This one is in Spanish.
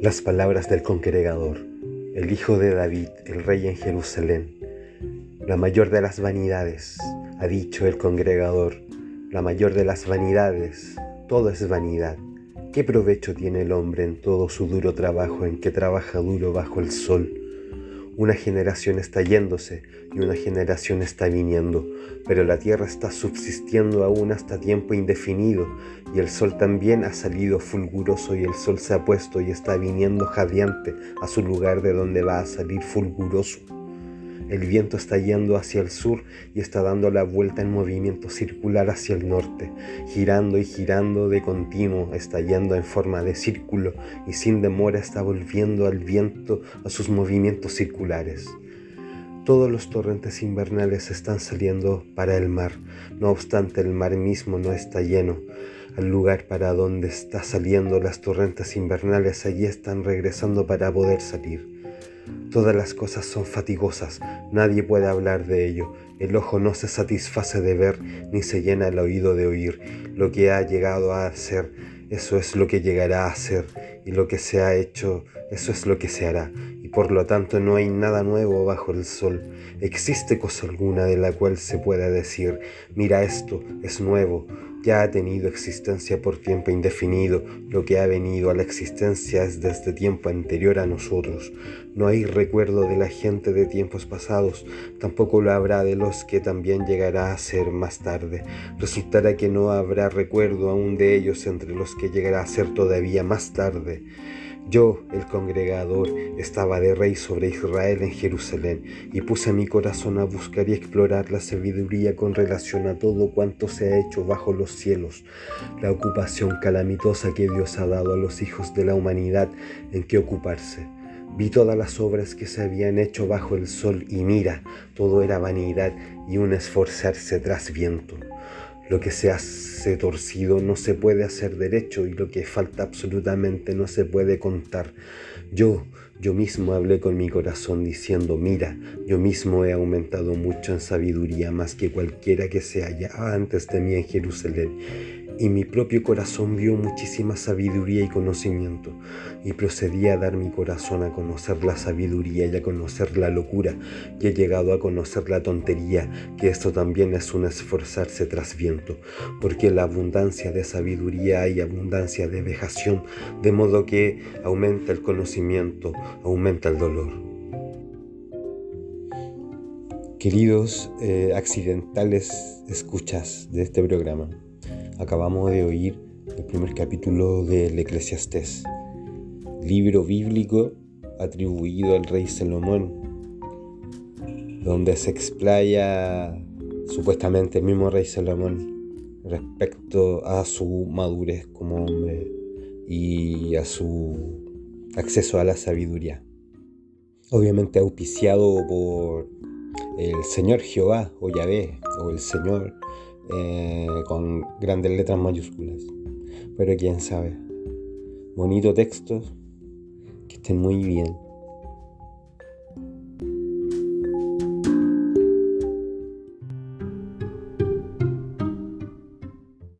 Las palabras del congregador, el hijo de David, el rey en Jerusalén. La mayor de las vanidades, ha dicho el congregador, la mayor de las vanidades, todo es vanidad. ¿Qué provecho tiene el hombre en todo su duro trabajo en que trabaja duro bajo el sol? Una generación está yéndose y una generación está viniendo, pero la tierra está subsistiendo aún hasta tiempo indefinido y el sol también ha salido fulguroso y el sol se ha puesto y está viniendo jadeante a su lugar de donde va a salir fulguroso. El viento está yendo hacia el sur y está dando la vuelta en movimiento circular hacia el norte, girando y girando de continuo, está yendo en forma de círculo y sin demora está volviendo al viento a sus movimientos circulares. Todos los torrentes invernales están saliendo para el mar, no obstante el mar mismo no está lleno. Al lugar para donde está saliendo las torrentes invernales, allí están regresando para poder salir. Todas las cosas son fatigosas, nadie puede hablar de ello. El ojo no se satisface de ver, ni se llena el oído de oír. Lo que ha llegado a ser, eso es lo que llegará a ser, y lo que se ha hecho, eso es lo que se hará. Por lo tanto no hay nada nuevo bajo el sol. ¿Existe cosa alguna de la cual se pueda decir, mira esto, es nuevo? ya ha tenido existencia por tiempo indefinido, lo que ha venido a la existencia es desde tiempo anterior a nosotros. No hay recuerdo de la gente de tiempos pasados, tampoco lo habrá de los que también llegará a ser más tarde. Resultará que no habrá recuerdo aún de ellos entre los que llegará a ser todavía más tarde. Yo, el congregador, estaba de rey sobre Israel en Jerusalén y puse mi corazón a buscar y explorar la sabiduría con relación a todo cuanto se ha hecho bajo los cielos, la ocupación calamitosa que Dios ha dado a los hijos de la humanidad en que ocuparse. Vi todas las obras que se habían hecho bajo el sol y mira, todo era vanidad y un esforzarse tras viento. Lo que se hace torcido no se puede hacer derecho y lo que falta absolutamente no se puede contar. Yo, yo mismo hablé con mi corazón diciendo, mira, yo mismo he aumentado mucho en sabiduría más que cualquiera que se hallaba antes de mí en Jerusalén y mi propio corazón vio muchísima sabiduría y conocimiento, y procedí a dar mi corazón a conocer la sabiduría y a conocer la locura, y he llegado a conocer la tontería, que esto también es un esforzarse tras viento, porque la abundancia de sabiduría hay abundancia de vejación, de modo que aumenta el conocimiento, aumenta el dolor. Queridos eh, accidentales escuchas de este programa, Acabamos de oír el primer capítulo del Eclesiastés, libro bíblico atribuido al rey Salomón, donde se explaya supuestamente el mismo rey Salomón respecto a su madurez como hombre y a su acceso a la sabiduría. Obviamente auspiciado por el Señor Jehová o Yahvé o el Señor eh, con grandes letras mayúsculas. Pero quién sabe. Bonito texto, que estén muy bien.